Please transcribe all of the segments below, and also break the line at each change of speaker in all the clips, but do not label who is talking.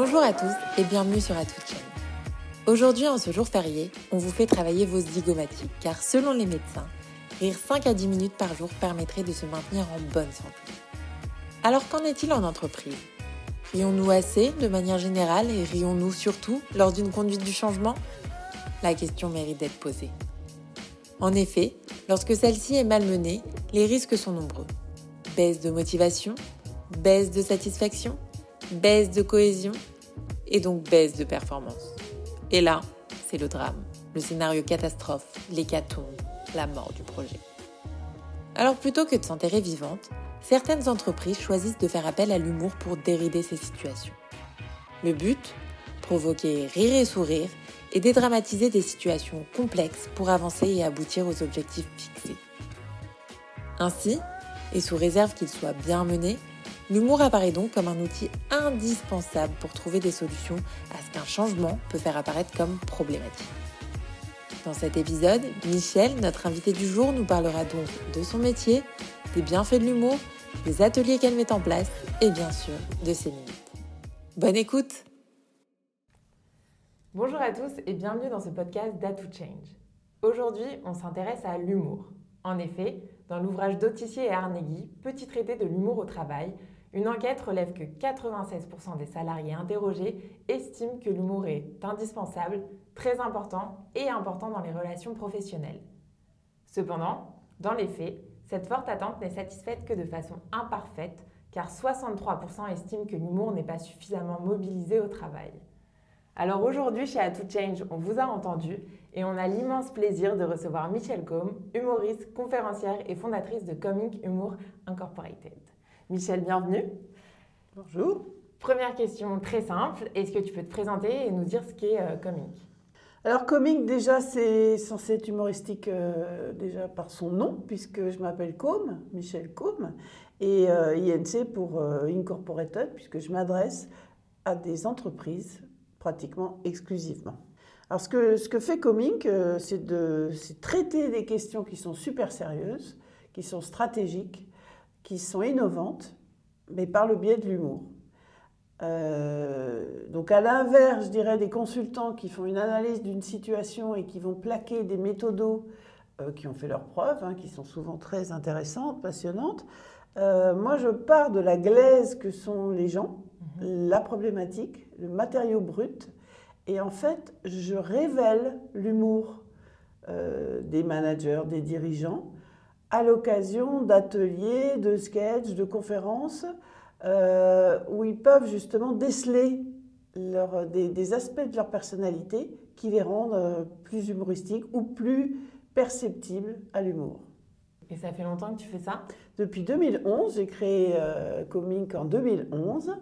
Bonjour à tous et bienvenue sur Chain. Aujourd'hui, en ce jour férié, on vous fait travailler vos zygomatiques car selon les médecins, rire 5 à 10 minutes par jour permettrait de se maintenir en bonne santé. Alors qu'en est-il en entreprise? Rions-nous assez de manière générale et rions-nous surtout lors d'une conduite du changement? La question mérite d'être posée. En effet, lorsque celle-ci est malmenée, les risques sont nombreux. Baisse de motivation, baisse de satisfaction, baisse de cohésion et donc baisse de performance. Et là, c'est le drame, le scénario catastrophe, l'hécatombe, la mort du projet. Alors plutôt que de s'enterrer vivante, certaines entreprises choisissent de faire appel à l'humour pour dérider ces situations. Le but Provoquer rire et sourire et dédramatiser des situations complexes pour avancer et aboutir aux objectifs fixés. Ainsi, et sous réserve qu'il soit bien mené, L'humour apparaît donc comme un outil indispensable pour trouver des solutions à ce qu'un changement peut faire apparaître comme problématique. Dans cet épisode, Michel, notre invité du jour, nous parlera donc de son métier, des bienfaits de l'humour, des ateliers qu'elle met en place et bien sûr de ses limites. Bonne écoute Bonjour à tous et bienvenue dans ce podcast That Change. Aujourd'hui, on s'intéresse à l'humour. En effet, dans l'ouvrage d'Autissier et Arnegui, Petit traité de l'humour au travail, une enquête relève que 96% des salariés interrogés estiment que l'humour est indispensable, très important et important dans les relations professionnelles. Cependant, dans les faits, cette forte attente n'est satisfaite que de façon imparfaite, car 63% estiment que l'humour n'est pas suffisamment mobilisé au travail. Alors aujourd'hui, chez A Change, on vous a entendu et on a l'immense plaisir de recevoir Michelle Combe, humoriste, conférencière et fondatrice de Comic Humour Incorporated. Michel, bienvenue.
Bonjour.
Première question très simple. Est-ce que tu peux te présenter et nous dire ce qu'est euh, Comic?
Alors Comic déjà c'est censé être humoristique euh, déjà par son nom puisque je m'appelle Com, Michel Com, et euh, INC pour Incorporated puisque je m'adresse à des entreprises pratiquement exclusivement. Alors ce que, ce que fait Comic c'est de traiter des questions qui sont super sérieuses, qui sont stratégiques, qui sont innovantes, mais par le biais de l'humour. Euh, donc à l'inverse, je dirais, des consultants qui font une analyse d'une situation et qui vont plaquer des méthodos euh, qui ont fait leurs preuves, hein, qui sont souvent très intéressantes, passionnantes, euh, moi je pars de la glaise que sont les gens, mhm. la problématique, le matériau brut, et en fait je révèle l'humour des managers, des dirigeants, à l'occasion d'ateliers, de sketchs, de conférences, euh, où ils peuvent justement déceler des, aspects de leur personnalité qui les rendent euh, plus humoristiques ou plus perceptibles à l'humour.
Et ça fait longtemps que tu fais ça?
Depuis 2011, j'ai créé euh, Comic en 2011.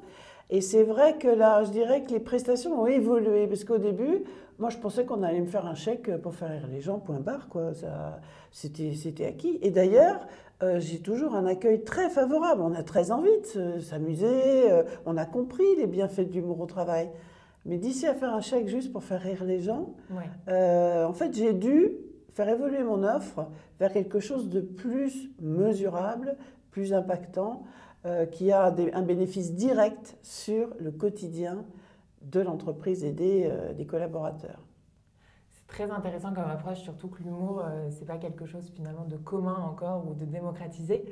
Et c'est vrai que là, je dirais que les prestations ont évolué, parce qu'au début, moi, je pensais qu'on allait me faire un chèque pour faire rire les gens, point barre, quoi. C'était acquis. Et d'ailleurs, euh, j'ai toujours un accueil très favorable. On a très envie de s'amuser, euh, on a compris les bienfaits de l'humour au travail. Mais d'ici à faire un chèque juste pour faire rire les gens, euh, en fait, j'ai dû faire évoluer mon offre vers quelque chose de plus mesurable, plus impactant, qui a un bénéfice direct sur le quotidien de l'entreprise et des, euh, des, collaborateurs.
C'est très intéressant comme approche, surtout que l'humour, euh, c'est pas quelque chose finalement de commun encore ou de démocratisé.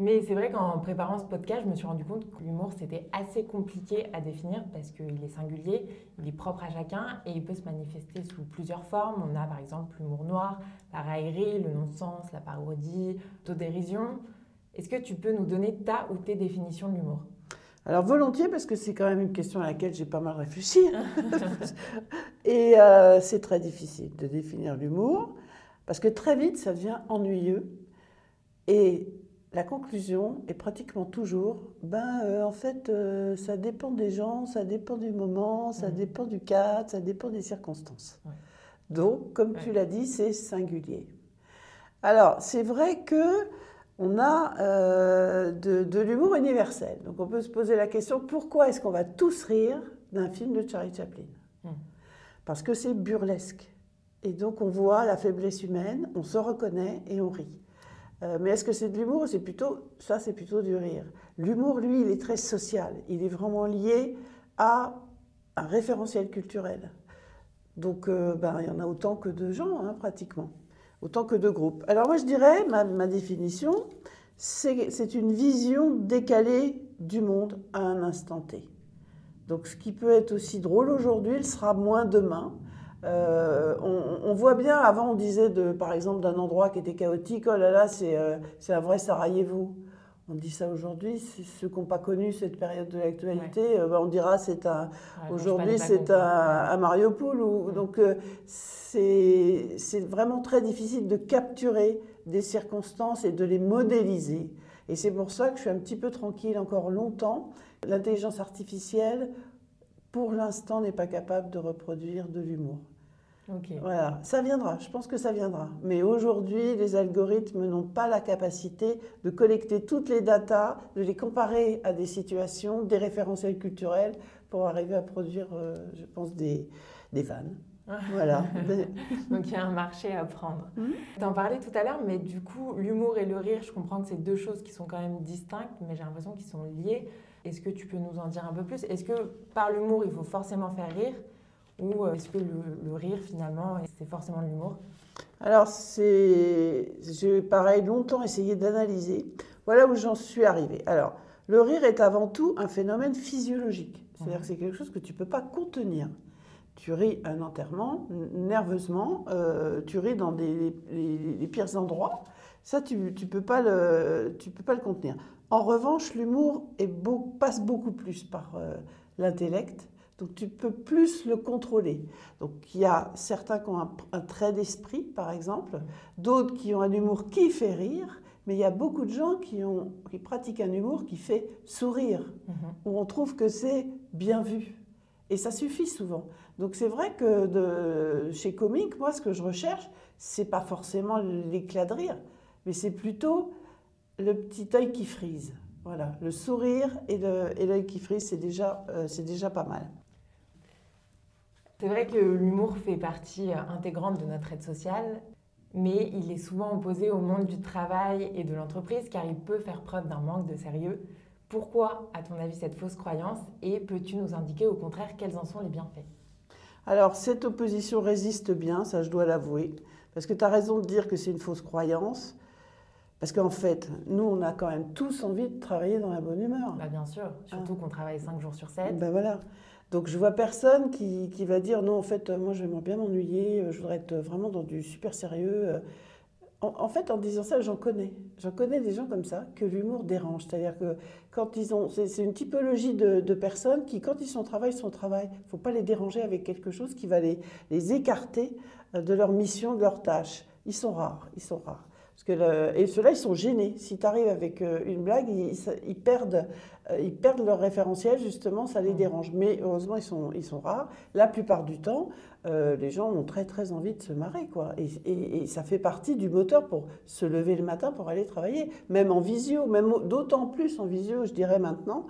Mais c'est vrai qu'en préparant ce podcast, je me suis rendu compte que l'humour, c'était assez compliqué à définir parce qu'il est singulier, il est propre à chacun et il peut se manifester sous plusieurs formes. On a par exemple l'humour noir, la raillerie, le non-sens, la parodie, l'autodérision. Est-ce que tu peux nous donner ta ou tes définitions de l'humour?
Alors volontiers, parce que c'est quand même une question à laquelle j'ai pas mal réfléchi. et euh, c'est très difficile de définir l'humour, parce que très vite, ça devient ennuyeux. Et la conclusion est pratiquement toujours, ben euh, en fait, euh, ça dépend des gens, ça dépend du moment, ça dépend du cadre, ça dépend des circonstances. Donc, comme tu l'as dit, c'est singulier. Alors, c'est vrai que on a euh, de, l'humour universel. Donc on peut se poser la question, pourquoi est-ce qu'on va tous rire d'un film de Charlie Chaplin? Hmm. Parce que c'est burlesque. Et donc on voit la faiblesse humaine, on se reconnaît et on rit. Euh, mais est-ce que c'est de l'humour? C'est plutôt ça, c'est plutôt du rire. L'humour, lui, il est très social. Il est vraiment lié à un référentiel culturel. Donc, euh, ben, il y en a autant que de gens, hein, pratiquement, autant que de groupes. Alors moi, je dirais, ma, définition, c'est une vision décalée du monde à un instant T. Donc ce qui peut être aussi drôle aujourd'hui, il sera moins demain. Euh, on, voit bien, avant on disait par exemple d'un endroit qui était chaotique, oh là là, c'est euh, un vrai Sarajevo. On dit ça aujourd'hui, ceux qui n'ont pas connu cette période de l'actualité, euh, bah, on dira c'est un. aujourd'hui c'est un, à Mariupol. Ou, Donc c'est vraiment très difficile de capturer des circonstances et de les modéliser. Et c'est pour ça que je suis un petit peu tranquille encore longtemps. L'intelligence artificielle, pour l'instant, n'est pas capable de reproduire de l'humour. Voilà, ça viendra, je pense que ça viendra. Mais aujourd'hui, les algorithmes n'ont pas la capacité de collecter toutes les datas, de les comparer à des situations, des référentiels culturels pour arriver à produire, euh, je pense, des, des vannes. Voilà.
Donc il y a un marché à prendre. Mmh. Tu en parlais tout à l'heure, mais du coup, l'humour et le rire, je comprends que c'est deux choses qui sont quand même distinctes, mais j'ai l'impression qu'ils sont liés. Est-ce que tu peux nous en dire un peu plus? Est-ce que par l'humour, il faut forcément faire rire? Ou euh, est-ce que le, rire, finalement, c'est forcément l'humour
Alors, c'est. J'ai, pareil, longtemps essayé d'analyser. Voilà où j'en suis arrivée. Alors, le rire est avant tout un phénomène physiologique. C'est-à-dire que c'est quelque chose que tu ne peux pas contenir tu ris un enterrement, nerveusement, euh, tu ris dans des, les, pires endroits. Ça, tu ne peux, pas le, tu peux pas le contenir. En revanche, l'humour passe beaucoup plus par euh, l'intellect. Donc tu peux plus le contrôler. Donc il y a certains qui ont un, trait d'esprit, par exemple, d'autres qui ont un humour qui fait rire, mais il y a beaucoup de gens qui, ont, qui pratiquent un humour qui fait sourire, mm-hmm. où on trouve que c'est bien vu. Et ça suffit souvent. Donc c'est vrai que de, chez Comique, moi, ce que je recherche, c'est pas forcément l'éclat de rire, mais c'est plutôt le petit œil qui frise. Voilà, le sourire et l'œil qui frise, c'est déjà, euh, c'est déjà pas mal.
C'est vrai que l'humour fait partie euh, intégrante de notre aide sociale, mais il est souvent opposé au monde du travail et de l'entreprise car il peut faire preuve d'un manque de sérieux. Pourquoi, à ton avis, cette fausse croyance? Et peux-tu nous indiquer au contraire quels en sont les bienfaits?
Alors, cette opposition résiste bien, ça je dois l'avouer, parce que tu as raison de dire que c'est une fausse croyance, parce qu'en fait, nous, on a quand même tous envie de travailler dans la bonne humeur.
Bah bien sûr, surtout qu'on travaille 5 jours sur 7.
Ben voilà. Donc je vois personne qui, qui, va dire non, en fait, moi j'aimerais bien m'ennuyer, je voudrais être vraiment dans du super sérieux. En, fait, en disant ça, j'en connais. J'en connais des gens comme ça, que l'humour dérange. C'est-à-dire que quand ils ont. C'est une typologie de, personnes qui, quand ils sont au travail, sont au travail. Il ne faut pas les déranger avec quelque chose qui va les, les écarter euh, de leur mission, de leur tâche. Ils sont rares, ils sont rares. Parce que et ceux-là, ils sont gênés. Si tu arrives avec euh, une blague, ils, perdent, euh, ils perdent leur référentiel, justement, ça les mmh. dérange. Mais heureusement, ils sont, ils sont rares. La plupart du temps, euh, les gens ont très très envie de se marrer, quoi. Et, ça fait partie du moteur pour se lever le matin pour aller travailler, même en visio, même d'autant plus en visio, je dirais maintenant,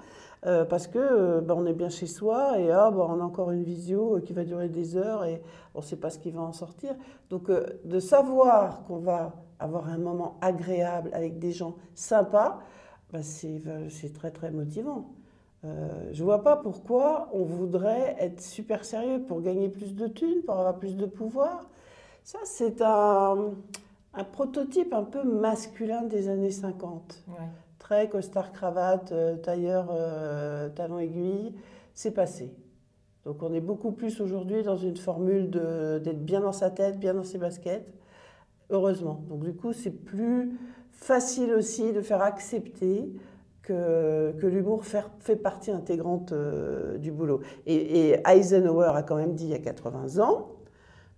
euh, parce que euh, bah, on est bien chez soi et ah, bah, on a encore une visio qui va durer des heures et on ne sait pas ce qui va en sortir. Donc de savoir qu'on va avoir un moment agréable avec des gens sympas, bah, c'est très très motivant. Euh, je vois pas pourquoi on voudrait être super sérieux pour gagner plus de thunes, pour avoir plus de pouvoir. Ça, c'est un, prototype un peu masculin des années 50. Très costard cravate, euh, tailleur, euh, talon aiguille, c'est passé. Donc on est beaucoup plus aujourd'hui dans une formule d'être bien dans sa tête, bien dans ses baskets, heureusement. Donc du coup, c'est plus facile aussi de faire accepter que, l'humour fait, partie intégrante euh, du boulot. Et, Eisenhower a quand même dit il y a 80 ans,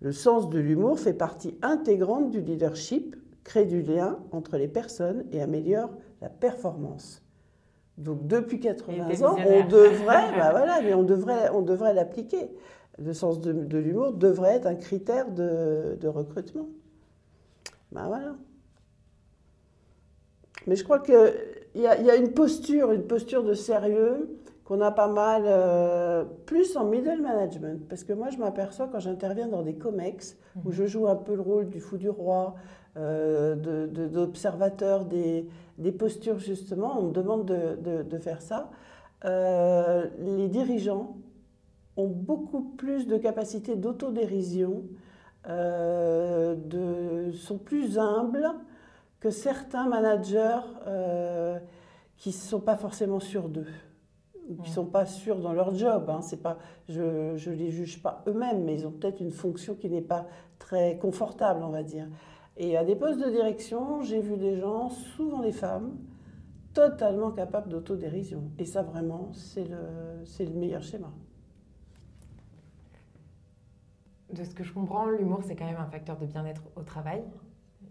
le sens de l'humour fait partie intégrante du leadership, crée du lien entre les personnes et améliore la performance. Donc depuis 80 ans, on devrait, bah voilà, mais on devrait, on devrait l'appliquer. Le sens de, l'humour devrait être un critère de, recrutement. Ben voilà. Mais je crois que il y, a une posture, une posture de sérieux qu'on a pas mal, euh, plus en middle management. Parce que moi, je m'aperçois quand j'interviens dans des COMEX, où mhm. je joue un peu le rôle du fou du roi, euh, d'observateur des, des, postures, justement, on me demande de, de, faire ça. Euh, les dirigeants ont beaucoup plus de capacité d'autodérision, euh, sont plus humbles que certains managers euh, qui ne sont pas forcément sûrs d'eux, ou qui ne sont pas sûrs dans leur job. Hein. Pas, je ne les juge pas eux-mêmes, mais ils ont peut-être une fonction qui n'est pas très confortable, on va dire. Et à des postes de direction, j'ai vu des gens, souvent des femmes, totalement capables d'autodérision. Et ça, vraiment, c'est le, le meilleur schéma.
De ce que je comprends, l'humour, c'est quand même un facteur de bien-être au travail,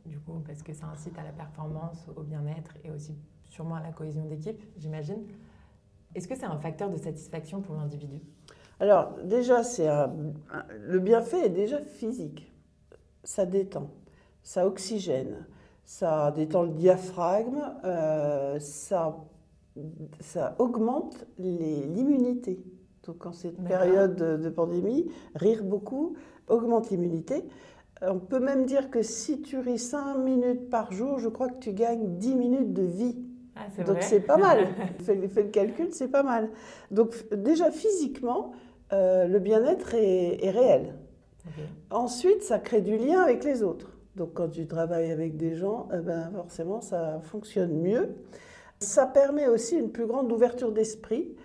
du coup, parce que ça incite à la performance, au bien-être et aussi sûrement à la cohésion d'équipe, j'imagine. Est-ce que c'est un facteur de satisfaction pour l'individu?
Alors, déjà, c'est le bienfait est déjà physique. Ça détend, ça oxygène, ça détend le diaphragme, euh, ça, ça augmente l'immunité. Donc, en cette période de pandémie, rire beaucoup augmente l'immunité. On peut même dire que si tu ris 5 minutes par jour, je crois que tu gagnes 10 minutes de vie. Ah, Donc c'est pas mal. fais, fais, le calcul, c'est pas mal. Donc déjà physiquement, euh, le bien-être est, réel. Ensuite, ça crée du lien avec les autres. Donc quand tu travailles avec des gens, eh ben, forcément, ça fonctionne mieux. Ça permet aussi une plus grande ouverture d'esprit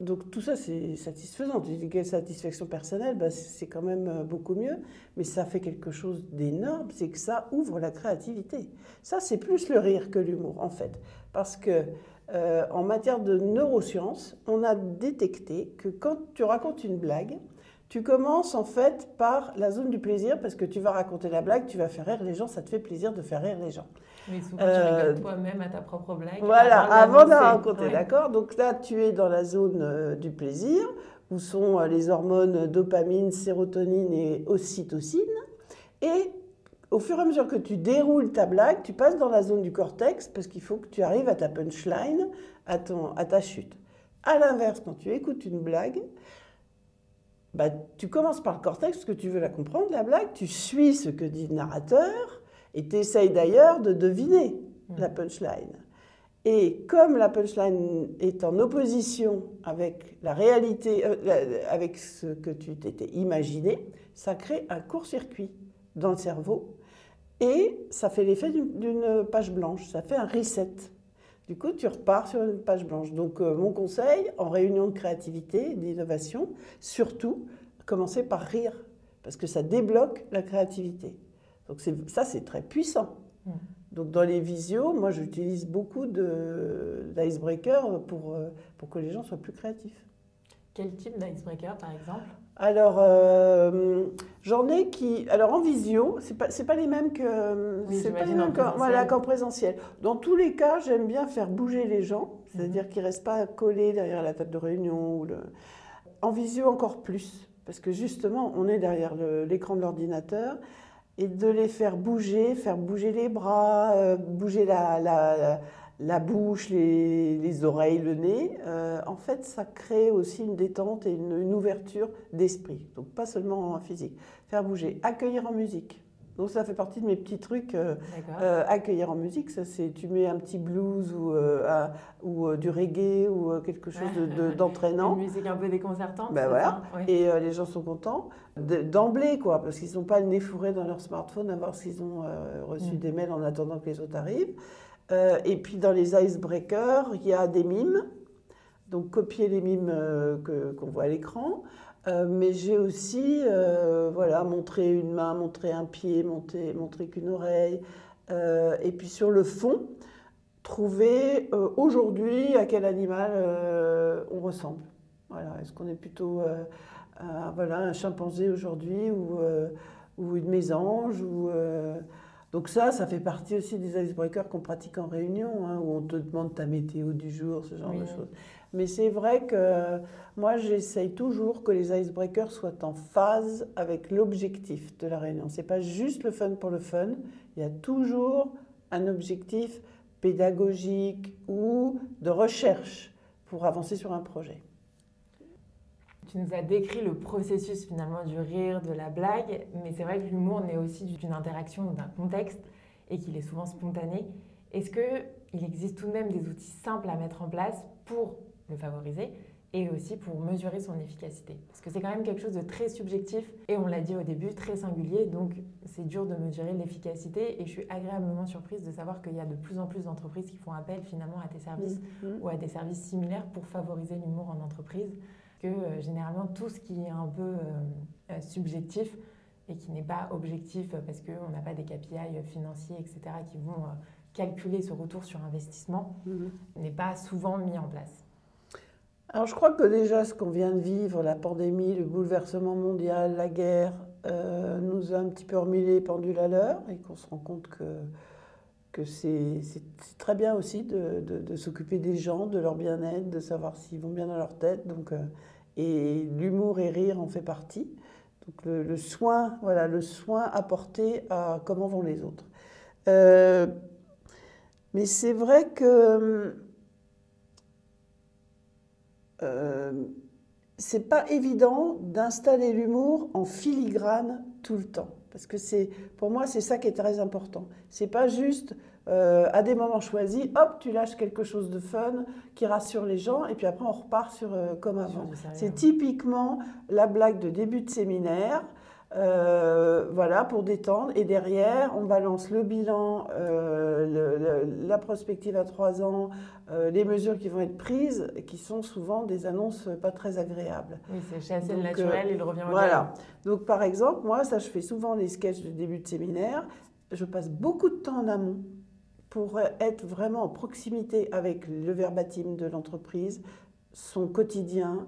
donc tout ça, c'est satisfaisant. Tu dis quelle satisfaction personnelle, bah, c'est quand même euh, beaucoup mieux. Mais ça fait quelque chose d'énorme, c'est que ça ouvre la créativité. Ça, c'est plus le rire que l'humour, en fait. Parce que euh, en matière de neurosciences, on a détecté que quand tu racontes une blague, tu commences en fait par la zone du plaisir parce que tu vas raconter la blague, tu vas faire rire les gens, ça te fait plaisir de faire rire les gens.
Mais souvent, tu rigoles euh, toi-même à ta propre blague.
Voilà, avant de la raconter, d'accord? Donc là, tu es dans la zone euh, du plaisir, où sont euh, les hormones dopamine, sérotonine et ocytocine. Et au fur et à mesure que tu déroules ta blague, tu passes dans la zone du cortex, parce qu'il faut que tu arrives à ta punchline, à, ton, à ta chute. À l'inverse, quand tu écoutes une blague, bah, tu commences par le cortex parce que tu veux la comprendre, la blague, tu suis ce que dit le narrateur et tu essayes d'ailleurs de deviner mmh. la punchline. Et comme la punchline est en opposition avec la réalité, euh, avec ce que tu t'étais imaginé, ça crée un court-circuit dans le cerveau et ça fait l'effet d'une page blanche, ça fait un reset. Du coup, tu repars sur une page blanche. Donc, euh, mon conseil, en réunion de créativité, d'innovation, surtout, commencer par rire, parce que ça débloque la créativité. Donc, ça, c'est très puissant. Mm. Donc, dans les visios, moi, j'utilise beaucoup d'icebreakers pour, euh, pour que les gens soient plus créatifs.
Quel type d'icebreaker, par exemple?
Alors, euh, j'en ai qui. Alors, en visio, ce n'est pas, pas les mêmes que. c'est pas les mêmes qu'en voilà, présentiel. Dans tous les cas, j'aime bien faire bouger les gens, c'est-à-dire mhm. qu'ils ne restent pas collés derrière la table de réunion. Ou le... En visio, encore plus, parce que justement, on est derrière l'écran de l'ordinateur et de les faire bouger, faire bouger les bras, euh, bouger la, la la bouche, les, oreilles, le nez, euh, en fait, ça crée aussi une détente et une, ouverture d'esprit. Donc, pas seulement en physique. Faire bouger, accueillir en musique. Donc, ça fait partie de mes petits trucs. Euh, euh, accueillir en musique, ça, c'est tu mets un petit blues ou, ou du reggae ou quelque chose d'entraînant.
De, une musique un peu déconcertante.
Ben voilà. Et les gens sont contents d'emblée, quoi, parce qu'ils ne sont pas le nez fourré dans leur smartphone à voir s'ils ont reçu mm. des mails en attendant que les autres arrivent. Euh, et puis dans les icebreakers, il y a des mimes. Donc copier les mimes euh, qu'on voit à l'écran. Euh, mais j'ai aussi voilà, montré une main, montré un pied, montré, montré qu'une oreille. et puis sur le fond, trouver aujourd'hui à quel animal on ressemble. Voilà, Est-ce qu'on est plutôt voilà, un chimpanzé aujourd'hui ou, ou une mésange ou, donc ça, ça fait partie aussi des icebreakers qu'on pratique en réunion, hein, où on te demande ta météo du jour, ce genre de choses. Mais c'est vrai que moi, j'essaye toujours que les icebreakers soient en phase avec l'objectif de la réunion. C'est pas juste le fun pour le fun, il y a toujours un objectif pédagogique ou de recherche pour avancer sur un projet.
Tu nous as décrit le processus finalement du rire, de la blague, mais c'est vrai que l'humour naît aussi d'une interaction, d'un contexte, et qu'il est souvent spontané. Est-ce qu'il existe tout de même des outils simples à mettre en place pour le favoriser
et aussi pour mesurer son efficacité? Parce que c'est quand même quelque chose de très subjectif et on l'a dit au début, très singulier, donc c'est dur de mesurer l'efficacité et je suis agréablement surprise de savoir qu'il y a de plus en plus d'entreprises qui font appel finalement à tes services mmh, mmh. ou à des services similaires pour favoriser l'humour en entreprise, que euh, généralement tout ce qui est un peu euh, euh, subjectif et qui n'est pas objectif parce qu'on n'a pas des KPI financiers, etc., qui vont calculer ce retour sur investissement, mmh. n'est pas souvent mis en place.
Alors je crois que déjà ce qu'on vient de vivre, la pandémie, le bouleversement mondial, la guerre, euh, nous a un petit peu remis les pendules à l'heure et qu'on se rend compte que, que c'est très bien aussi de, s'occuper des gens, de leur bien-être, de savoir s'ils vont bien dans leur tête. Donc, euh, et l'humour et rire en fait partie. Donc le, soin, voilà, le soin apporté à comment vont les autres. Euh, mais c'est vrai que euh, c'est pas évident d'installer l'humour en filigrane tout le temps. Parce que pour moi, c'est ça qui est très important. C'est pas juste euh, à des moments choisis, hop, tu lâches quelque chose de fun qui rassure les gens, et puis après on repart sur euh, comme avant. C'est typiquement la blague de début de séminaire. Euh, voilà, pour détendre. Et derrière, on balance le bilan, euh, la prospective à trois ans, euh, les mesures qui vont être prises, qui sont souvent des annonces pas très agréables.
Oui, c'est assez naturel, il revient au
Voilà. Donc, par exemple, moi, ça, je fais souvent les sketchs de début de séminaire. Je passe beaucoup de temps en amont pour être vraiment en proximité avec le verbatim de l'entreprise, son quotidien,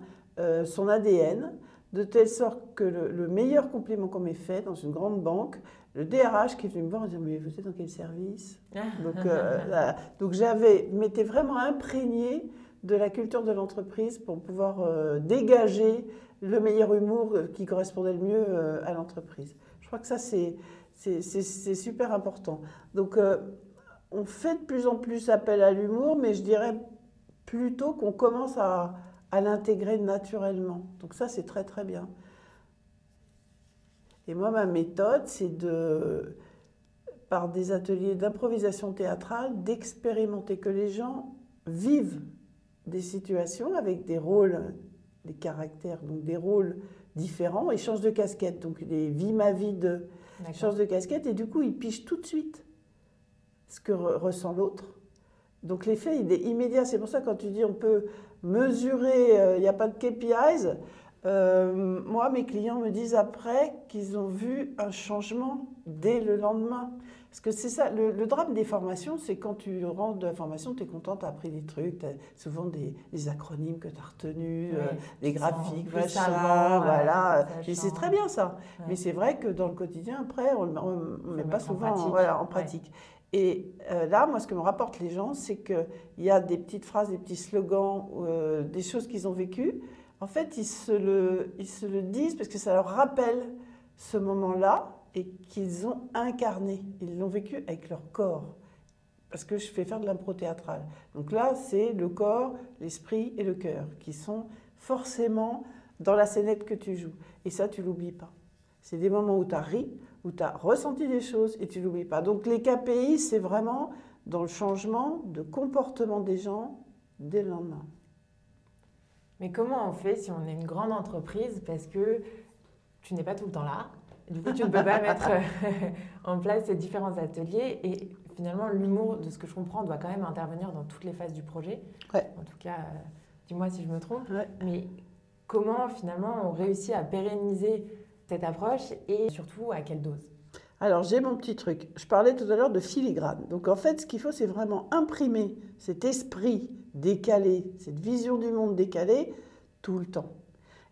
son ADN de telle sorte que le, meilleur compliment qu'on m'ait fait dans une grande banque, le DRH qui est venu me voir et dit Mais vous êtes dans quel service? Donc, euh, donc j'avais, m'étais vraiment imprégné de la culture de l'entreprise pour pouvoir euh, dégager le meilleur humour euh, qui correspondait le mieux à l'entreprise. Je crois que ça, c'est, c'est, c'est super important. Donc, on fait de plus en plus appel à l'humour, mais je dirais plutôt qu'on commence à à l'intégrer naturellement. Donc ça, c'est très très bien. Et moi, ma méthode, c'est de, par des ateliers d'improvisation théâtrale, d'expérimenter que les gens vivent des situations avec des rôles, des caractères, donc des rôles différents, et changent de casquette. Donc les vie ma vie de changent de casquette, et du coup, ils pichent tout de suite ce que ressent l'autre. Donc l'effet, il est immédiat. C'est pour ça quand tu dis on peut mesurer, euh, il n'y a pas de KPIs. Euh, moi, mes clients me disent après qu'ils ont vu un changement dès le lendemain. Parce que c'est ça, le, drame des formations, c'est quand tu rentres de la formation, tu es content, tu as appris des trucs, tu as souvent des, acronymes que tu as retenus, euh, des graphiques, machin, voilà. Et c'est très bien ça. Mais c'est vrai que dans le quotidien, après, on ne met pas souvent en pratique. en pratique. Et euh, là, moi, ce que me rapportent les gens, c'est qu'il y a des petites phrases, des petits slogans, euh, des choses qu'ils ont vécues. En fait, ils se, le, ils se le disent parce que ça leur rappelle ce moment-là et qu'ils ont incarné. Ils l'ont vécu avec leur corps. Parce que je fais faire de l'impro théâtrale. Donc là, c'est le corps, l'esprit et le cœur qui sont forcément dans la scénette que tu joues. Et ça, tu l'oublies pas. C'est des moments où tu as ri, où tu as ressenti des choses et tu l'oublies pas. Donc les KPI, c'est vraiment dans le changement de comportement des gens dès le lendemain.
Mais comment on fait si on est une grande entreprise parce que tu n'es pas tout le temps là? Du coup, tu ne peux pas mettre en place ces différents ateliers et finalement, l'humour, de ce que je comprends, doit quand même intervenir dans toutes les phases du projet. En tout cas, euh, dis-moi si je me trompe. Mais comment finalement on réussit à pérenniser approche et surtout à quelle dose?
Alors j'ai mon petit truc. Je parlais tout à l'heure de filigrane. Donc en fait, ce qu'il faut, c'est vraiment imprimer cet esprit décalé, cette vision du monde décalé tout le temps.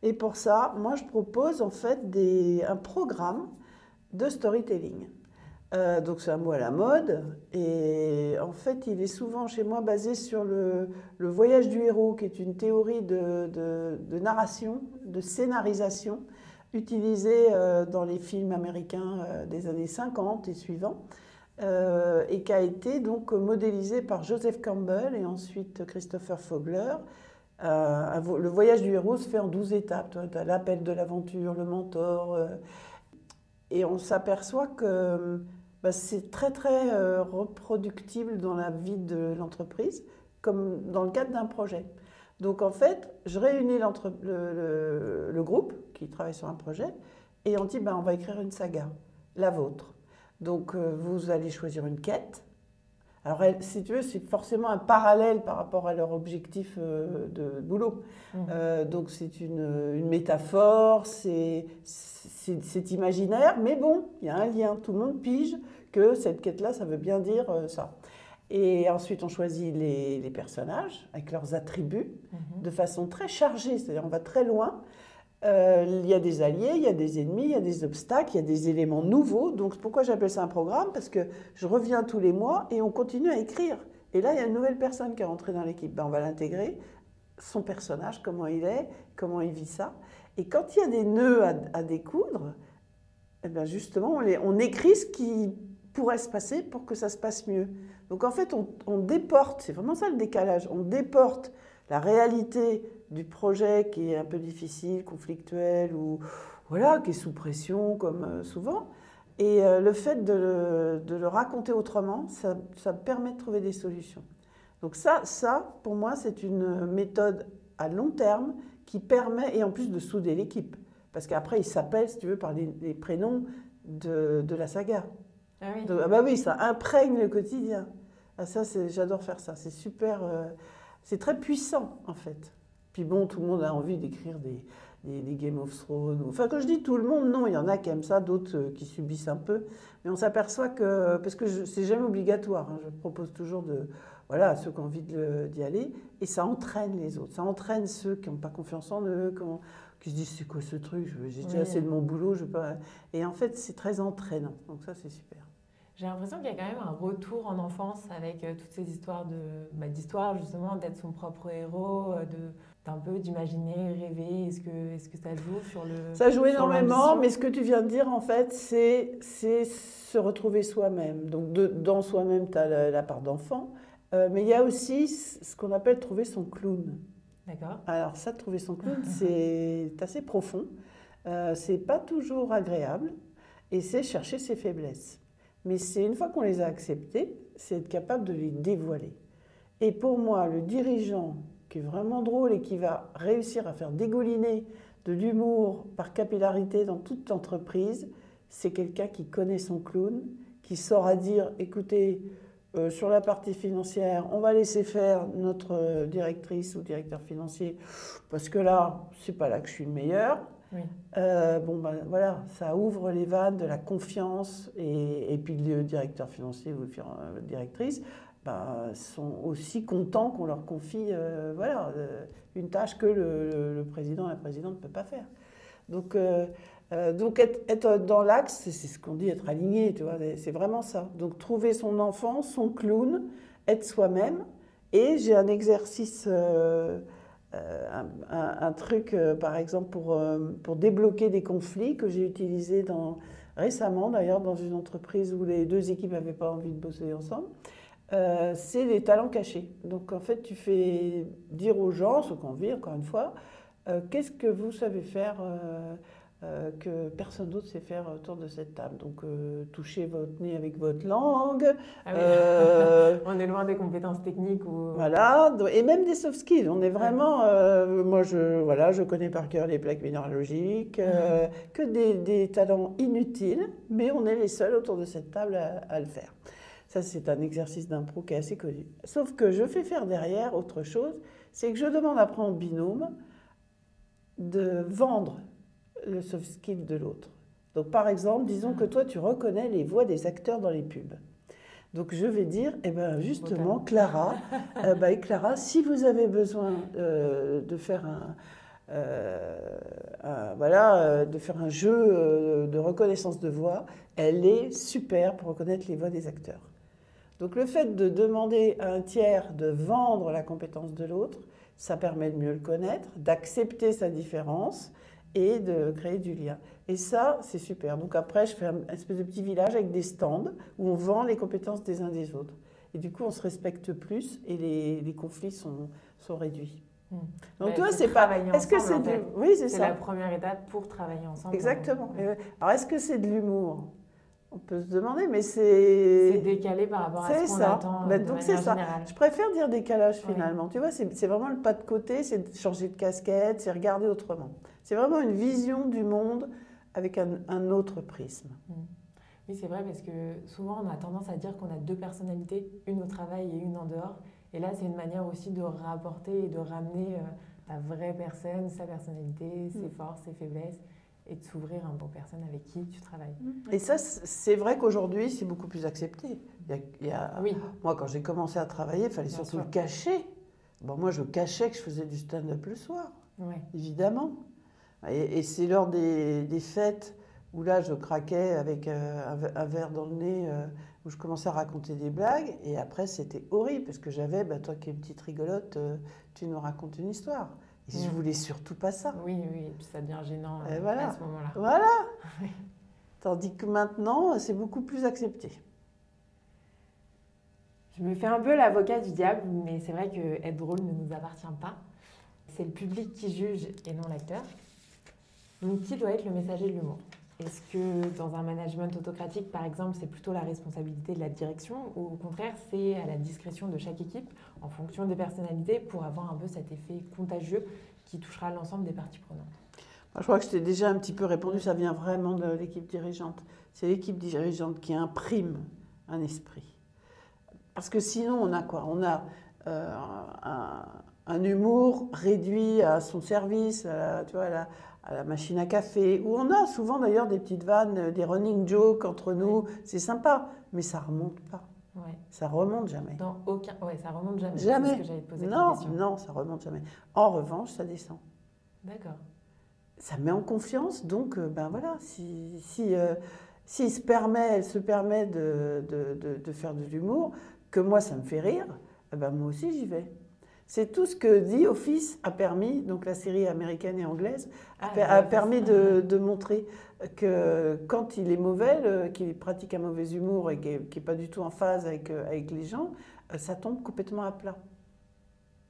Et pour ça, moi, je propose en fait des, un programme de storytelling. Euh, donc c'est un mot à la mode et en fait il est souvent chez moi basé sur le, voyage du héros qui est une théorie de narration, de scénarisation utilisé euh, dans les films américains euh, des années 50 et suivants, euh, et qui a été donc modélisé par Joseph Campbell et ensuite Christopher Fogler. le voyage du héros se fait en 12 étapes. L'appel de l'aventure, le mentor, et on s'aperçoit que bah, c'est très très reproductible dans la vie de l'entreprise, comme dans le cadre d'un projet. Donc en fait, je réunis le, groupe qui travaille sur un projet et on dit ben, on va écrire une saga, la vôtre. Donc euh, vous allez choisir une quête. Alors si tu veux, c'est forcément un parallèle par rapport à leur objectif euh, de boulot. Mmh. Euh, donc c'est une, une, métaphore, c'est imaginaire, mais bon, il y a un lien. Tout le monde pige que cette quête-là, ça veut bien dire ça. Et ensuite, on choisit les, personnages avec leurs attributs mhm. de façon très chargée, c'est-à-dire on va très loin. Euh, il y a des alliés, il y a des ennemis, il y a des obstacles, il y a des éléments nouveaux. Donc pourquoi j'appelle ça un programme Parce que je reviens tous les mois et on continue à écrire. Et là, il y a une nouvelle personne qui est rentrée dans l'équipe. Ben, on va l'intégrer, son personnage, comment il est, comment il vit ça. Et quand il y a des nœuds à, découdre, eh ben justement, on, on écrit ce qui pourrait se passer pour que ça se passe mieux. Donc en fait, on, déporte, c'est vraiment ça le décalage, on déporte la réalité du projet qui est un peu difficile, conflictuel ou voilà, qui est sous pression comme euh, souvent. Et euh, le fait de le, raconter autrement, ça, ça, permet de trouver des solutions. Donc ça, ça pour moi, c'est une méthode à long terme qui permet, et en plus de souder l'équipe. Parce qu'après, il s'appelle, si tu veux, par les, prénoms de, de, la saga. Ah oui. ah bah oui, ça imprègne le quotidien. Ah, ça, j'adore faire ça. C'est super. Euh, c'est très puissant, en fait. Puis bon, tout le monde a envie d'écrire des, des, Game of Thrones. Enfin, quand je dis tout le monde, non, il y en a qui aiment ça, d'autres euh, qui subissent un peu. Mais on s'aperçoit que. Parce que c'est jamais obligatoire. Hein, je propose toujours de. Voilà, à ceux qui ont envie d'y aller. Et ça entraîne les autres. Ça entraîne ceux qui n'ont pas confiance en eux, qui, se disent c'est quoi ce truc? J'ai déjà assez de mon boulot. Je. Et en fait, c'est très entraînant. Donc ça, c'est super.
J'ai l'impression qu'il y a quand même un retour en enfance avec euh, toutes ces histoires de, bah, d'histoire justement, d'être son propre héros, euh, de d'un peu d'imaginer, rêver. Est-ce que, est-ce que ça joue sur le
Ça joue énormément, mais ce que tu viens de dire en fait, c'est, se retrouver soi-même. Donc de, dans soi-même, tu as la, part d'enfant, euh, mais il y a aussi ce qu'on appelle trouver son clown.
D'accord.
Alors ça, trouver son clown, c'est assez profond. Euh, c'est pas toujours agréable, et c'est chercher ses faiblesses. Mais c'est une fois qu'on les a acceptés, c'est être capable de les dévoiler. Et pour moi, le dirigeant qui est vraiment drôle et qui va réussir à faire dégouliner de l'humour par capillarité dans toute l'entreprise, c'est quelqu'un qui connaît son clown, qui saura dire, écoutez, euh, sur la partie financière, on va laisser faire notre euh, directrice ou directeur financier, parce que là, c'est pas là que je suis le meilleur. Euh, bon, ben voilà, ça ouvre les vannes de la confiance et, et puis le directeur financier ou la directrice ben, sont aussi contents qu'on leur confie euh, voilà, euh, une tâche que le, président la présidente ne peut pas faire. Donc, donc être, dans l'axe, c'est ce qu'on dit, être aligné, tu vois, c'est vraiment ça. Donc trouver son enfant, son clown, être soi-même. Et j'ai un exercice euh, un, truc, euh, par exemple, pour, euh, pour débloquer des conflits que j'ai utilisé récemment, d'ailleurs, dans une entreprise où les deux équipes n'avaient pas envie de bosser ensemble. C'est les talents cachés. Donc, en fait, tu fais dire aux gens, ceux qu'on vit, encore une fois, qu'est-ce que vous savez faire euh, que personne d'autre sait faire autour de cette table. Donc, euh, toucher votre nez avec votre langue.
Ah euh, on est loin des compétences techniques. Ou...
Voilà, et même des soft skills. On est vraiment. moi, je, voilà, je connais par cœur les plaques minéralogiques, que des, des, talents inutiles, mais on est les seuls autour de cette table à, à le faire. Ça, c'est un exercice d'impro qui est assez connu. Sauf que je fais faire derrière autre chose, c'est que je demande après en binôme de vendre le soft skill de l'autre. Donc par exemple, disons que toi tu reconnais les voix des acteurs dans les pubs. Donc je vais dire, eh ben justement, Clara, euh, bah, Clara, si vous avez besoin euh, de faire un, euh, voilà, de faire un jeu de reconnaissance de voix, elle est super pour reconnaître les voix des acteurs. Donc le fait de demander à un tiers de vendre la compétence de l'autre, ça permet de mieux le connaître, d'accepter sa différence et de créer du lien. Et ça, c'est super. Donc après, je fais un espèce de petit village avec des stands où on vend les compétences des uns des autres. Et du coup, on se respecte plus et les, les conflits sont, sont réduits.
Hmm. Donc, toi, c'est pas. Est-ce que c'est de...
Oui, c'est ça.
C'est la première étape pour travailler ensemble.
Exactement. Alors, est-ce que c'est de l'humour? On peut se demander, mais c'est.
C'est décalé par rapport à ce qu'on attend
Bah,
de
donc c'est ça.
générale.
Je préfère dire décalage
Oui.
finalement. Tu vois, c'est vraiment le pas de côté, c'est changer de casquette, c'est regarder autrement. C'est vraiment une vision du monde avec un, un autre prisme.
Oui, c'est vrai parce que souvent on a tendance à dire qu'on a deux personnalités, une au travail et une en dehors. Et là, c'est une manière aussi de rapporter et de ramener euh, la vraie personne, sa personnalité, ses
Mm.
forces, ses faiblesses, et de s'ouvrir un peu aux personnes avec qui tu travailles.
Et ça, c'est vrai qu'aujourd'hui, c'est beaucoup plus accepté. Il y a- il y a-
Oui,
Moi, quand j'ai commencé à travailler, il fallait
Bien
surtout
sûr.
le cacher. Bon, moi, je cachais que je faisais du stand-up le soir. évidemment. Et, et c'est lors des, des fêtes où là, je craquais avec euh, un verre dans le nez, euh, où je commençais à raconter des blagues. Et après, c'était horrible, parce que j'avais, bah, toi qui es une petite rigolote, euh, tu nous racontes une histoire. Et je
Mm.
voulais surtout pas ça.
Oui, oui, et puis ça devient gênant
Et
euh,
voilà.
à ce moment-là.
Voilà.
Oui.
Tandis que maintenant, c'est beaucoup plus accepté.
Je me fais un peu l'avocat du diable, mais c'est vrai que être drôle ne nous appartient pas. C'est le public qui juge et non l'acteur. Donc, qui doit être le messager de l'humour Est-ce que dans un management autocratique, par exemple, c'est plutôt la responsabilité de la direction ou au contraire, c'est à la discrétion de chaque équipe en fonction des personnalités pour avoir un peu cet effet contagieux qui touchera l'ensemble des parties prenantes?
Je crois que je t'ai déjà un petit peu répondu, ça vient vraiment de l'équipe dirigeante. C'est l'équipe dirigeante qui imprime un esprit. Parce que sinon, on a quoi? On a euh, un, humour réduit à son service, tu vois, à la, à la machine à café, où on a souvent d'ailleurs des petites vannes, des running jokes entre nous. C'est sympa, mais ça remonte pas.
Ouais.
Ça remonte jamais.
Dans aucun... Ouais, ça remonte jamais.
Jamais.
Que
Non, non, ça remonte jamais. En revanche, ça descend.
D'accord.
ça met en confiance. Donc, euh, ben voilà, si, si, euh, s'il se permet, elle se permet de, de, de- de faire de l'humour, que moi, ça me fait rire, eh ben moi aussi, j'y vais. C'est tout ce que The Office a permis, donc la série américaine et anglaise,
Ah,
a,
la
a
Office.
permis de, de montrer que quand il est mauvais, qu'il pratique un mauvais humour et qu'il n'est pas du tout en phase avec, euh, avec les gens, euh, ça tombe complètement à plat.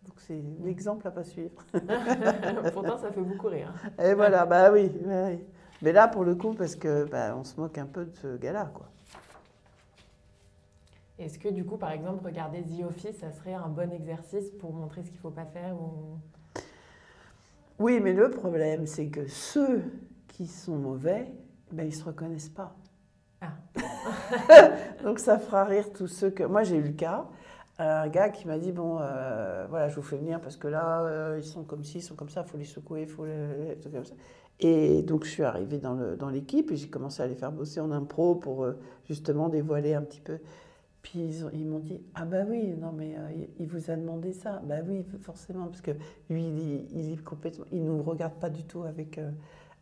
Donc c'est l'exemple à pas suivre.
Pourtant, ça fait beaucoup rire.
Et voilà, bah oui, bah oui. Mais là, pour le coup, parce que bah, on se moque un peu de ce gars-là, quoi.
Est-ce que du coup, par exemple, regarder The Office, ça serait un bon exercice pour montrer ce qu'il ne faut pas faire ou...
Oui, mais le problème, c'est que ceux qui sont mauvais, ben, ils ne se reconnaissent pas.
Ah.
Donc ça fera rire tous ceux que... Moi, j'ai eu le cas, un gars qui m'a dit, bon, euh, voilà, je vous fais venir parce que là, euh, ils sont comme ci, ils sont comme ça, il faut les secouer, il faut les... comme ça. Et donc, je suis arrivée dans l'équipe et j'ai commencé à les faire bosser en impro pour euh, justement dévoiler un petit peu. Puis ils, ont- ils m'ont dit Ah, bah oui, non, mais euh, il- vous a demandé ça. Bah oui, forcément, parce que lui, il, il est complètement. Il ne nous regarde pas du tout avec, euh,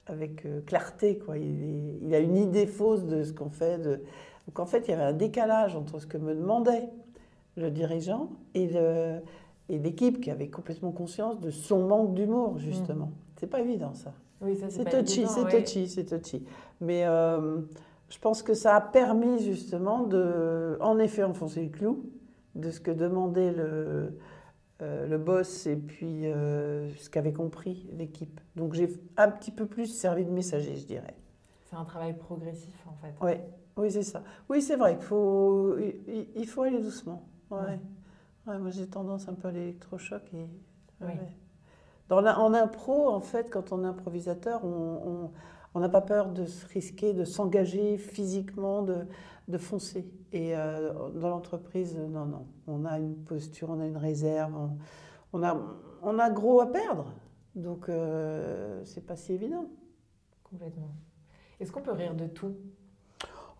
avec euh, clarté, quoi. Il, il a une idée fausse de ce qu'on fait. De... Donc en fait, il y avait un décalage entre ce que me demandait le dirigeant et le- et l'équipe qui avait complètement conscience de son manque d'humour, justement. C'est pas évident, ça.
Oui, ça,
C'est touchy, c'est
ouais.
touchy, c'est touchy. Mais euh, je pense que ça a permis justement de, en effet, enfoncer le clou de ce que demandait le, euh, le boss et puis euh, ce qu'avait compris l'équipe. Donc j'ai un petit peu plus servi de messager, je dirais.
C'est un travail progressif, en fait.
Ouais, oui, c'est ça. Oui, c'est vrai qu'il faut, il, il faut aller doucement. Ouais.
Ouais.
Ouais, moi, j'ai tendance un peu à l'électrochoc. Et,
Oui.
Dans la- en impro, en fait, quand on est improvisateur, on on- on n'a pas peur de se risquer, de s'engager physiquement, de, de foncer. Et euh, dans l'entreprise, non, non. On a une posture, on a une réserve, on, on a, on a gros à perdre. Donc, euh, c'est pas si évident.
Complètement. Est-ce qu'on peut rire de tout?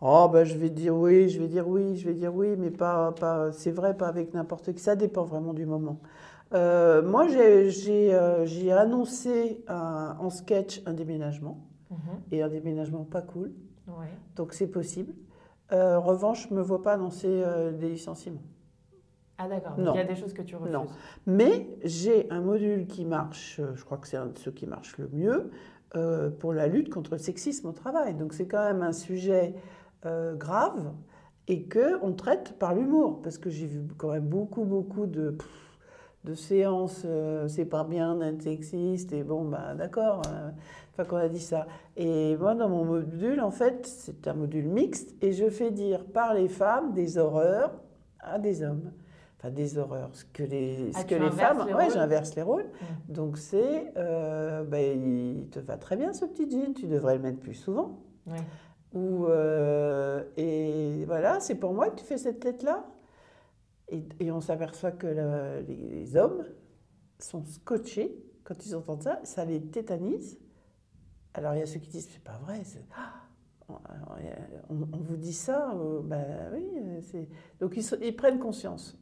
Oh, ben, je vais dire oui, je vais dire oui, je vais dire oui, mais pas, pas c'est vrai, pas avec n'importe qui. Ça dépend vraiment du moment. Euh, moi, j'ai euh, annoncé un- en sketch un déménagement,
Mhm.
et un déménagement pas cool,
Ouais.
donc c'est possible. Euh, en revanche, je ne me vois pas annoncer euh, des licenciements.
Ah, d'accord. Il y a des choses que tu refuses.
Non. Mais j'ai un module qui marche, euh, je crois que c'est un de ceux qui marche le mieux, euh, pour la lutte contre le sexisme au travail. Donc c'est quand même un sujet euh, grave et que on traite par l'humour. Parce que j'ai vu quand même beaucoup, beaucoup de, pff, de séances, euh, c'est pas bien d'être sexiste, et bon, bah d'accord. Enfin qu'on a dit ça. Et moi, dans mon module, en fait, c'est un module mixte et je fais dire par les femmes des horreurs à des hommes. Enfin, des horreurs. Ce que les,
Ah,
ce
tu
que les femmes.
rôles
j'inverse les rôles.
Mm.
Donc, c'est. euh, ben, il te va très bien ce petit jean, tu devrais le mettre plus souvent. Ou, euh, et voilà, c'est pour moi que tu fais cette tête-là. Et, et on s'aperçoit que le- les, les hommes sont scotchés quand ils entendent ça, ça les tétanise. Alors il y a ceux qui disent c'est pas vrai, c'est- Ah on, on- vous dit ça, euh, ben oui, euh, c'est donc ils, sont- ils prennent conscience.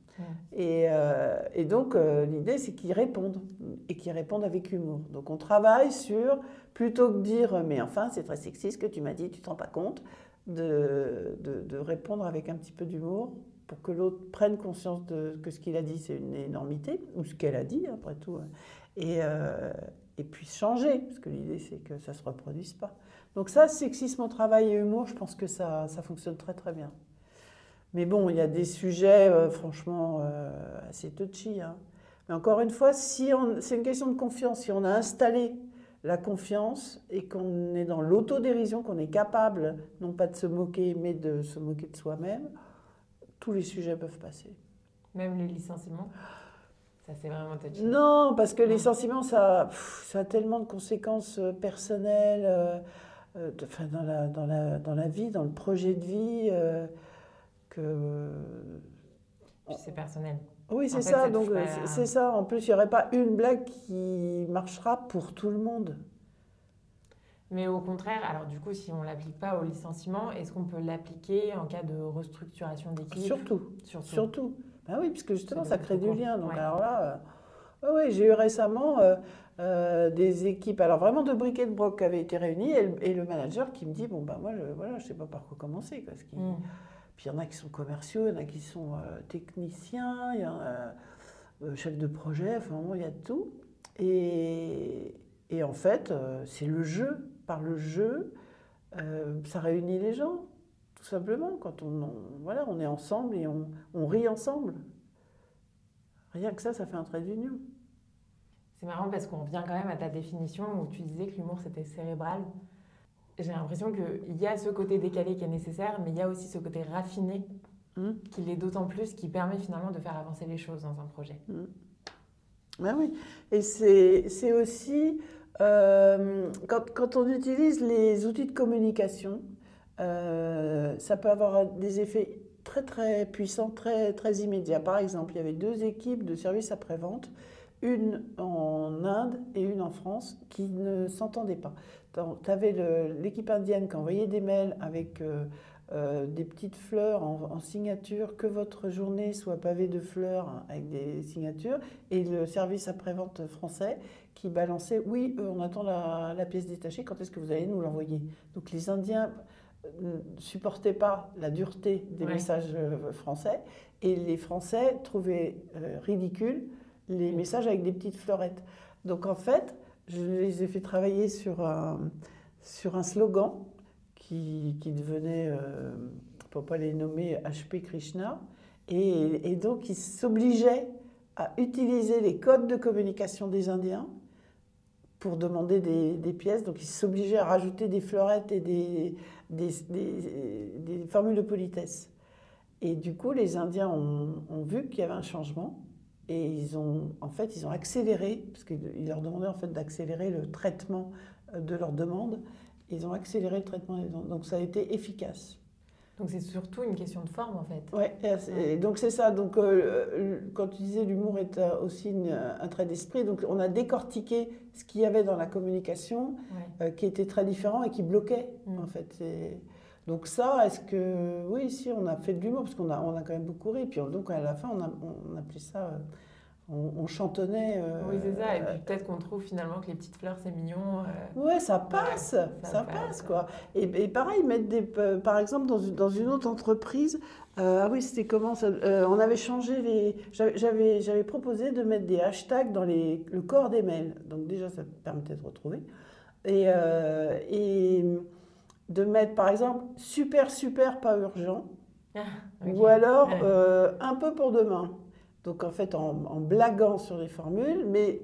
Et, euh, et donc euh, l'idée c'est qu'ils répondent et qu'ils répondent avec humour. Donc on travaille sur plutôt que de dire mais enfin c'est très sexy ce que tu m'as dit, tu te rends pas compte, de, de, de répondre avec un petit peu d'humour pour que l'autre prenne conscience de que ce qu'il a dit c'est une énormité ou ce qu'elle a dit après tout hein, et, et puis changer parce que l'idée c'est que ça se reproduise pas. Donc ça sexisme travail et humour, je pense que ça, ça fonctionne très très bien. Mais bon, il y a des sujets euh, franchement euh, assez touchy. hein. Mais encore une fois, si c'est une question de confiance. Si on a installé la confiance et qu'on est dans l'autodérision, qu'on est capable non pas de se moquer, mais de se moquer de soi-même, tous les sujets peuvent passer.
Même les licenciements, ça c'est vraiment touchy.
Non, parce que les sentiments, ça, pff, ça a tellement de conséquences euh, personnelles, euh, euh, de- enfin, dans, la, dans, la, dans la vie, dans le projet de vie, euh, que...
C'est personnel.
Oui, c'est ça. Donc, c'est ça. En plus, il n'y aurait pas une blague qui marchera pour tout le monde.
Mais au contraire, alors du coup, si on ne l'applique pas au licenciement, est-ce qu'on peut l'appliquer en cas de restructuration d'équipe?
Surtout.
Surtout.
Surtout. Ben oui, puisque justement, ça crée du lien. Donc,
Ouais.
alors là, euh, j'ai eu récemment euh, euh, des équipes, alors vraiment de briques et de broc qui avaient été réunies, et, le- et le manager qui me dit Bon, ben moi, je, voilà, je sais pas par quoi commencer. Quoi, ce qui-
Mm.
Puis il y en a qui sont commerciaux, il y en a qui sont techniciens, il y en a chefs de projet, enfin, vraiment, il y a de tout. Et, et en fait, c'est le jeu. Par le jeu, ça réunit les gens, tout simplement. Quand on, on- voilà, on est ensemble et on, on rit ensemble. Rien que ça, ça fait un trait d'union.
C'est marrant parce qu'on revient quand même à ta définition où tu disais que l'humour c'était cérébral. J'ai l'impression qu'il y a ce côté décalé qui est nécessaire, mais il y a aussi ce côté raffiné
Hmm.
qui l'est d'autant plus, qui permet finalement de faire avancer les choses dans un projet.
Ben oui, et c'est c'est aussi euh, quand, quand on utilise les outils de communication, euh, ça peut avoir des effets très très puissants, très, très immédiats. Par exemple, il y avait deux équipes de services après-vente, une en Inde et une en France, qui ne s'entendaient pas. Tu avais l'équipe indienne qui envoyait des mails avec euh, euh, des petites fleurs en, signature, que votre journée soit pavée de fleurs hein, avec des signatures, et le service après-vente français qui balançait Oui, on attend la pièce détachée, quand est-ce que vous allez nous l'envoyer? Donc les Indiens ne supportaient pas la dureté des
Ouais.
messages euh, français, et les Français trouvaient euh, ridicule les
Mm.
messages avec des petites fleurettes. Donc en fait, je les ai fait travailler sur un, sur un slogan qui, qui devenait, euh, pour pas les nommer, HP Krishna. Et, et donc, ils s'obligeaient à utiliser les codes de communication des Indiens pour demander des, des pièces. Donc, ils s'obligeaient à rajouter des fleurettes et des, des, formules de politesse. Et du coup, les Indiens ont, vu qu'il y avait un changement. Et ils ont, en fait, ils ont accéléré, parce qu'ils leur demandaient en fait d'accélérer le traitement de leurs demandes. Ils ont accéléré le traitement des demandes. Donc ça a été efficace.
Donc c'est surtout une question de forme en fait.
Ouais, et donc c'est ça. Donc euh, quand tu disais l'humour est aussi une- un trait d'esprit, donc on a décortiqué ce qu'il y avait dans la communication
Ouais.
euh, qui était très différent et qui bloquait
Mm.
en fait. Et donc ça, est-ce que oui, si on a fait de l'humour parce qu'on a on a quand même beaucoup ri. Puis on- donc à la fin on a on appelait ça, euh, on, on chantonnait. euh,
Oui, c'est ça. Et puis peut-être qu'on trouve finalement que les petites fleurs c'est mignon. euh,
Ouais, ça passe, ça,
ça
passe,
passe.
quoi. Et, et pareil, mettre des, euh, par exemple, dans une, dans une autre entreprise, euh, ah oui, c'était comment ça Euh, On avait changé les. j'avais- proposé de mettre des hashtags dans les, le corps des mails. Donc déjà, ça permettait de retrouver. Et, euh, et de mettre, par exemple, super, super, pas urgent.
ok.
Ou alors
Ouais.
euh, un peu pour demain. Donc en fait en, en blaguant sur les formules, mais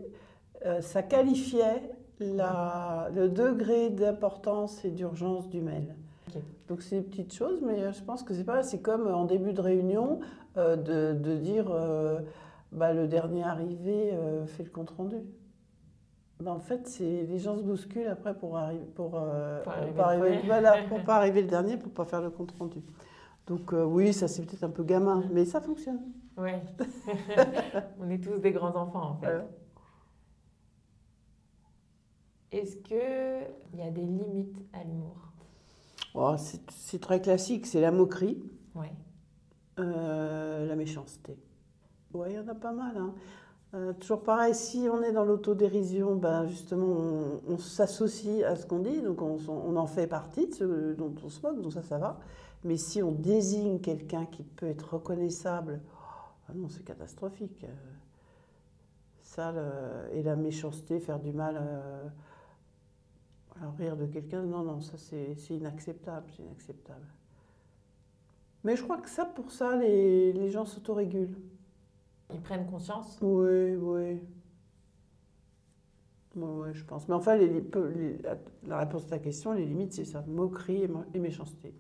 euh, ça qualifiait la, le degré d'importance et d'urgence du mail. Donc c'est des petites choses, mais euh, je pense que c'est pas. C'est comme en début de réunion euh, de, de dire euh, bah, le dernier arrivé euh, fait le compte rendu. Bah, en fait, c'est les gens se bousculent après pour arriver pour, euh,
Pour arriver
pas arriver,
premier.
voilà, pour pas arriver le dernier pour pas faire le compte rendu. Donc euh, oui, ça c'est peut-être un peu gamin, mais ça fonctionne.
Ouais. On est tous des grands enfants en fait.
Voilà.
Est-ce qu'il y a des limites à l'humour?
Oh, c'est très classique, c'est la moquerie.
Ouais.
Euh, la méchanceté. Ouais, il y en a pas mal. hein. Euh, toujours pareil, si on est dans l'autodérision, ben justement, on, on s'associe à ce qu'on dit, donc on, on en fait partie de ce dont on se moque, donc ça, ça va. Mais si on désigne quelqu'un qui peut être reconnaissable, ah non, c'est catastrophique. Ça, le- et la méchanceté, faire du mal, euh, alors, rire de quelqu'un, non, non, ça c'est inacceptable, c'est inacceptable. Mais je crois que ça, pour ça, les, les gens s'autorégulent.
Ils prennent conscience?
Oui, oui. Oui, je pense. Mais enfin, les, les- la, réponse à ta question, les limites, c'est ça moquerie et, mo- et méchanceté.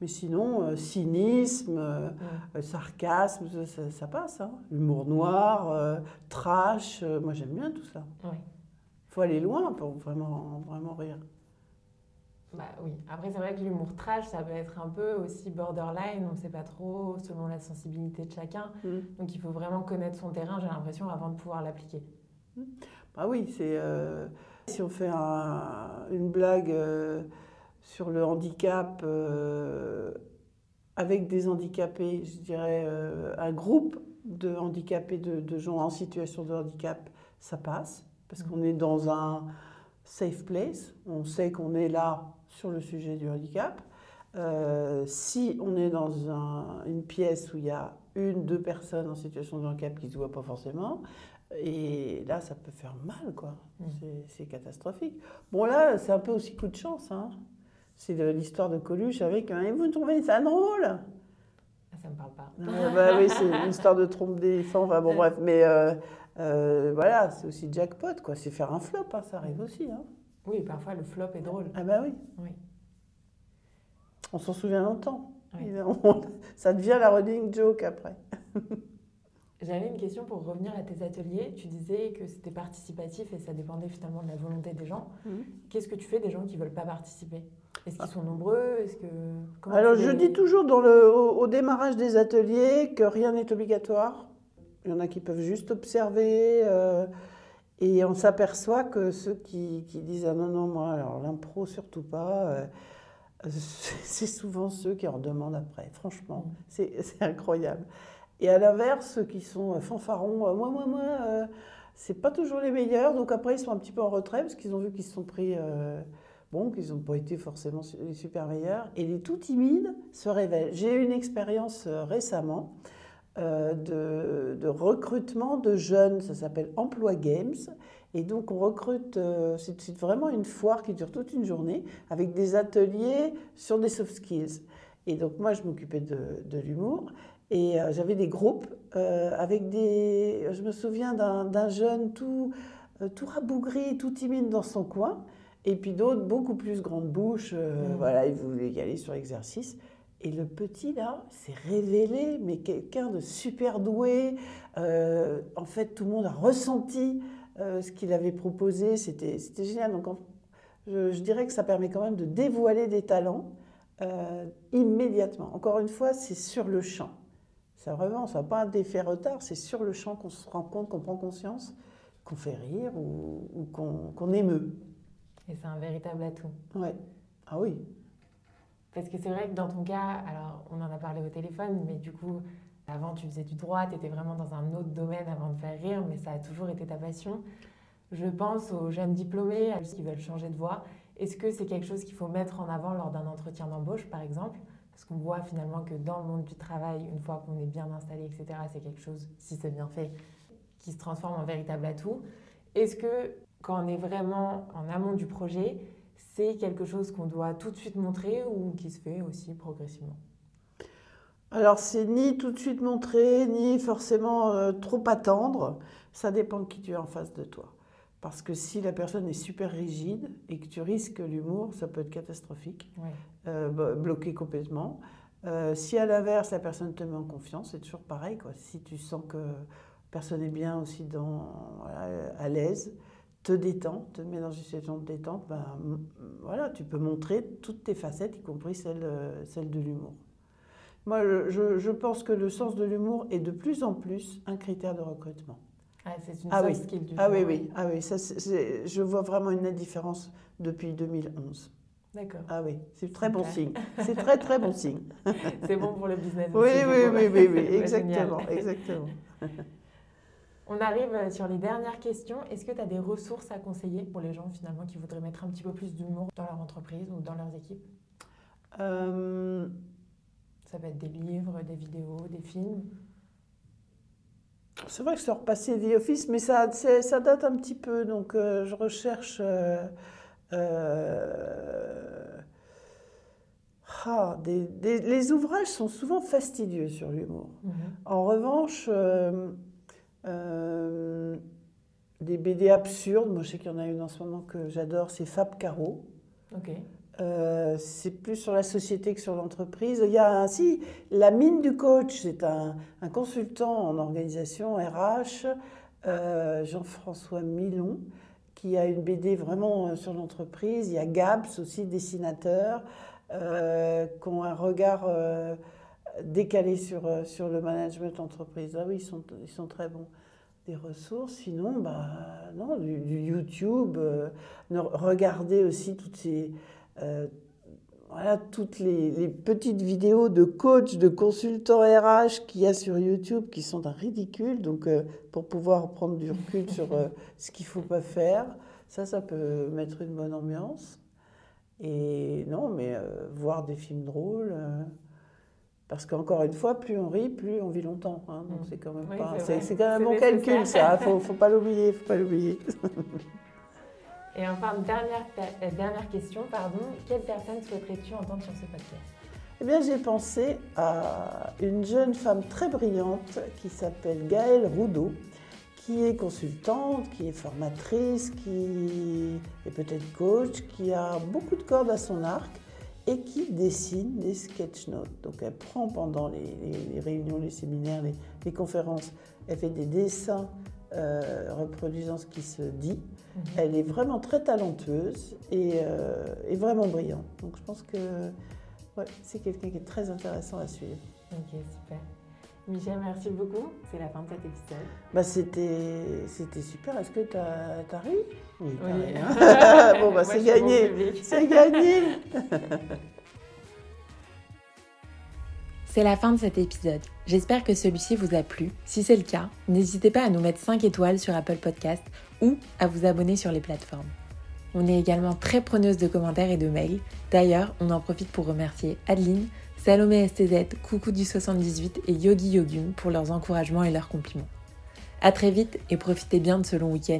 Mais sinon, euh, cynisme, euh, euh, sarcasme, ça, passe. hein. Humour noir, trash, moi j'aime bien tout ça. Il faut aller loin pour vraiment, vraiment rire.
Bah oui. Après, c'est vrai que l'humour trash, ça peut être un peu aussi borderline. On ne sait pas trop selon la sensibilité de chacun. Donc, il faut vraiment connaître son terrain, j'ai l'impression, avant de pouvoir l'appliquer.
Ah oui, c'est euh, si on fait un- une blague euh, sur le handicap euh, avec des handicapés, je dirais euh, un groupe de handicapés, de, de gens en situation de handicap, ça passe parce qu'on est dans un safe place, on sait qu'on est là sur le sujet du handicap. Euh, si on est dans un- une pièce où il y a une, deux personnes en situation de handicap qui ne se voient pas forcément, et là, ça peut faire mal, quoi.
Mm.
C'est- C'est catastrophique. Bon, là, c'est un peu aussi coup de chance. Hein. C'est de l'histoire de Coluche avec un Et vous trouvez ça drôle?
Ah, ça me parle pas.
Euh, bah Oui, c'est une histoire de trompe d'éléphant. Enfin, bon, bref. Mais euh, euh, voilà, c'est aussi jackpot, quoi. C'est faire un flop, hein, ça arrive aussi. Hein.
Oui, parfois le flop est drôle.
Ah, bah oui.
Oui.
On s'en souvient longtemps.
Oui.
Et on- ça devient la running joke après.
J'avais une question pour revenir à tes ateliers. Tu disais que c'était participatif et ça dépendait finalement de la volonté des gens.
Mhm.
Qu'est-ce que tu fais des gens qui veulent pas participer? Est-ce qu'ils sont nombreux? Est-ce que comment
Alors, je
les-
dis toujours dans le, au, au démarrage des ateliers que rien n'est obligatoire. Il y en a qui peuvent juste observer. euh, et on s'aperçoit que ceux qui, qui disent Ah non, non, moi, alors l'impro, surtout pas, euh, c'est souvent ceux qui en demandent après. Franchement,
Mm.
c'est incroyable. Et à l'inverse, ceux qui sont euh, fanfarons, moi, moi, moi, euh, c'est pas toujours les meilleurs. Donc après, ils sont un petit peu en retrait parce qu'ils ont vu qu'ils se sont pris. Bon, qu'ils n'ont pas été forcément les super meilleurs. Et les tout timides se révèlent. J'ai eu une expérience euh, récemment euh, de, recrutement de jeunes, ça s'appelle Emploi Games. Et donc on recrute, euh, c'est vraiment une foire qui dure toute une journée avec des ateliers sur des soft skills. Et donc moi je m'occupais de, de l'humour et j'avais des groupes avec des... Je me souviens d'un jeune tout, tout rabougri, tout timide dans son coin. Et puis d'autres beaucoup plus grande bouche, euh,
Mhm.
voilà, ils voulaient y aller sur l'exercice. Et le petit, là, s'est révélé, mais quelqu'un de super doué. Euh, en fait, tout le monde a ressenti euh, ce qu'il avait proposé. C'était génial. Donc, en- je, je dirais que ça permet quand même de dévoiler des talents euh, immédiatement. Encore une fois, c'est sur le champ. Ça vraiment, ça n'a pas d'effet retard. C'est sur le champ qu'on se rend compte, qu'on prend conscience, qu'on fait rire ou, ou qu'on qu'on émeut.
Et c'est un véritable atout.
Ouais. Ah oui.
Parce que c'est vrai que dans ton cas, alors on en a parlé au téléphone, mais du coup, avant tu faisais du droit, tu étais vraiment dans un autre domaine avant de faire rire, mais ça a toujours été ta passion. Je pense aux jeunes diplômés, à ceux qui veulent changer de voie. Est-ce que c'est quelque chose qu'il faut mettre en avant lors d'un entretien d'embauche, par exemple? Parce qu'on voit finalement que dans le monde du travail, une fois qu'on est bien installé, etc., c'est quelque chose, si c'est bien fait, qui se transforme en véritable atout. Est-ce que quand on est vraiment en amont du projet, c'est quelque chose qu'on doit tout de suite montrer ou qui se fait aussi progressivement
Alors, c'est ni tout de suite montrer, ni forcément euh, trop attendre. Ça dépend de qui tu es en face de toi. Parce que si la personne est super rigide et que tu risques l'humour, ça peut être catastrophique,
Ouais.
euh, blo- bloqué complètement. Euh, si à l'inverse, la personne te met en confiance, c'est toujours pareil. Quoi. Si tu sens que la personne est bien aussi dans, voilà, à l'aise, te détend, te met dans une situation de détente, ben, voilà, tu peux montrer toutes tes facettes, y compris celle, euh, celle de l'humour. Moi, je- je, pense que le sens de l'humour est de plus en plus un critère de recrutement.
Ah, c'est une
Ah oui.
skill du
Ah oui, oui, ah oui, ça, je vois vraiment une nette différence depuis 2011.
D'accord.
Ah oui, c'est très bon signe. C'est très très bon signe.
C'est bon pour le business
Oui,
aussi.
oui, oui, oui, oui, exactement, exactement.
On arrive euh, sur les dernières questions. Est-ce que tu as des ressources à conseiller pour les gens finalement qui voudraient mettre un petit peu plus d'humour dans leur entreprise ou dans leurs équipes?
Euh,
Ça peut être des livres, des vidéos, des films.
c'est vrai que je suis repassée The Office, mais ça, ça date un petit peu, donc euh, je recherche. euh, ah, des- des- les ouvrages sont souvent fastidieux sur l'humour. En revanche, euh, des BD absurdes, moi je sais qu'il y en a une en ce moment que j'adore, c'est Fab Caro.
Ok.
Euh, c'est plus sur la société que sur l'entreprise. Il y a ainsi la mine du coach, c'est un, un consultant en organisation RH, euh, Jean-François Milon, qui a une BD vraiment sur l'entreprise. Il y a Gabs aussi, dessinateur, euh, qui ont un regard décalé sur, euh, sur le management d'entreprise. Ah oui, ils sont, ils sont très bons. Des ressources, sinon, bah, non, du, YouTube. euh, regardez aussi toutes ces, euh, voilà, toutes les, petites vidéos de coachs, de consultants RH qu'il y a sur YouTube qui sont un ridicule. Donc, pour pouvoir prendre du recul sur ce qu'il ne faut pas faire, ça, ça peut mettre une bonne ambiance. Et non, mais voir des films drôles. Parce qu'encore une fois, plus on rit, plus on vit longtemps. hein. donc
Mm.
c'est quand même
Oui,
pas,
c'est
quand même bon calcul ça. Faut, faut pas l'oublier, faut pas l'oublier.
Et enfin, dernière, euh, dernière question, pardon. Quelle personne souhaiterais-tu entendre sur ce podcast?
Eh bien, j'ai pensé à une jeune femme très brillante qui s'appelle Gaëlle Roudot, qui est consultante, qui est formatrice, qui est peut-être coach, qui a beaucoup de cordes à son arc et qui dessine des sketch notes. Donc, elle prend pendant les, les- les réunions, les séminaires, les, les conférences, elle fait des dessins euh, reproduisant ce qui se dit. Elle est vraiment très talentueuse et, euh, et vraiment brillante. Donc, je pense que Ouais, c'est quelqu'un qui est très intéressant à suivre.
Ok, super. Michel, merci beaucoup. C'est la fin de cet épisode.
Bah, c'était, c'était super. Est-ce que tu as, ri? Oui,
Oui.
hein. bon, bah, c'est gagné. C'est gagné.
C'est la fin de cet épisode. J'espère que celui-ci vous a plu. Si c'est le cas, n'hésitez pas à nous mettre 5 étoiles sur Apple Podcast ou à vous abonner sur les plateformes. On est également très preneuse de commentaires et de mails. D'ailleurs, on en profite pour remercier Adeline, Salomé STZ, Coucou du 78 et Yogi Yogum pour leurs encouragements et leurs compliments. À très vite et profitez bien de ce long week-end.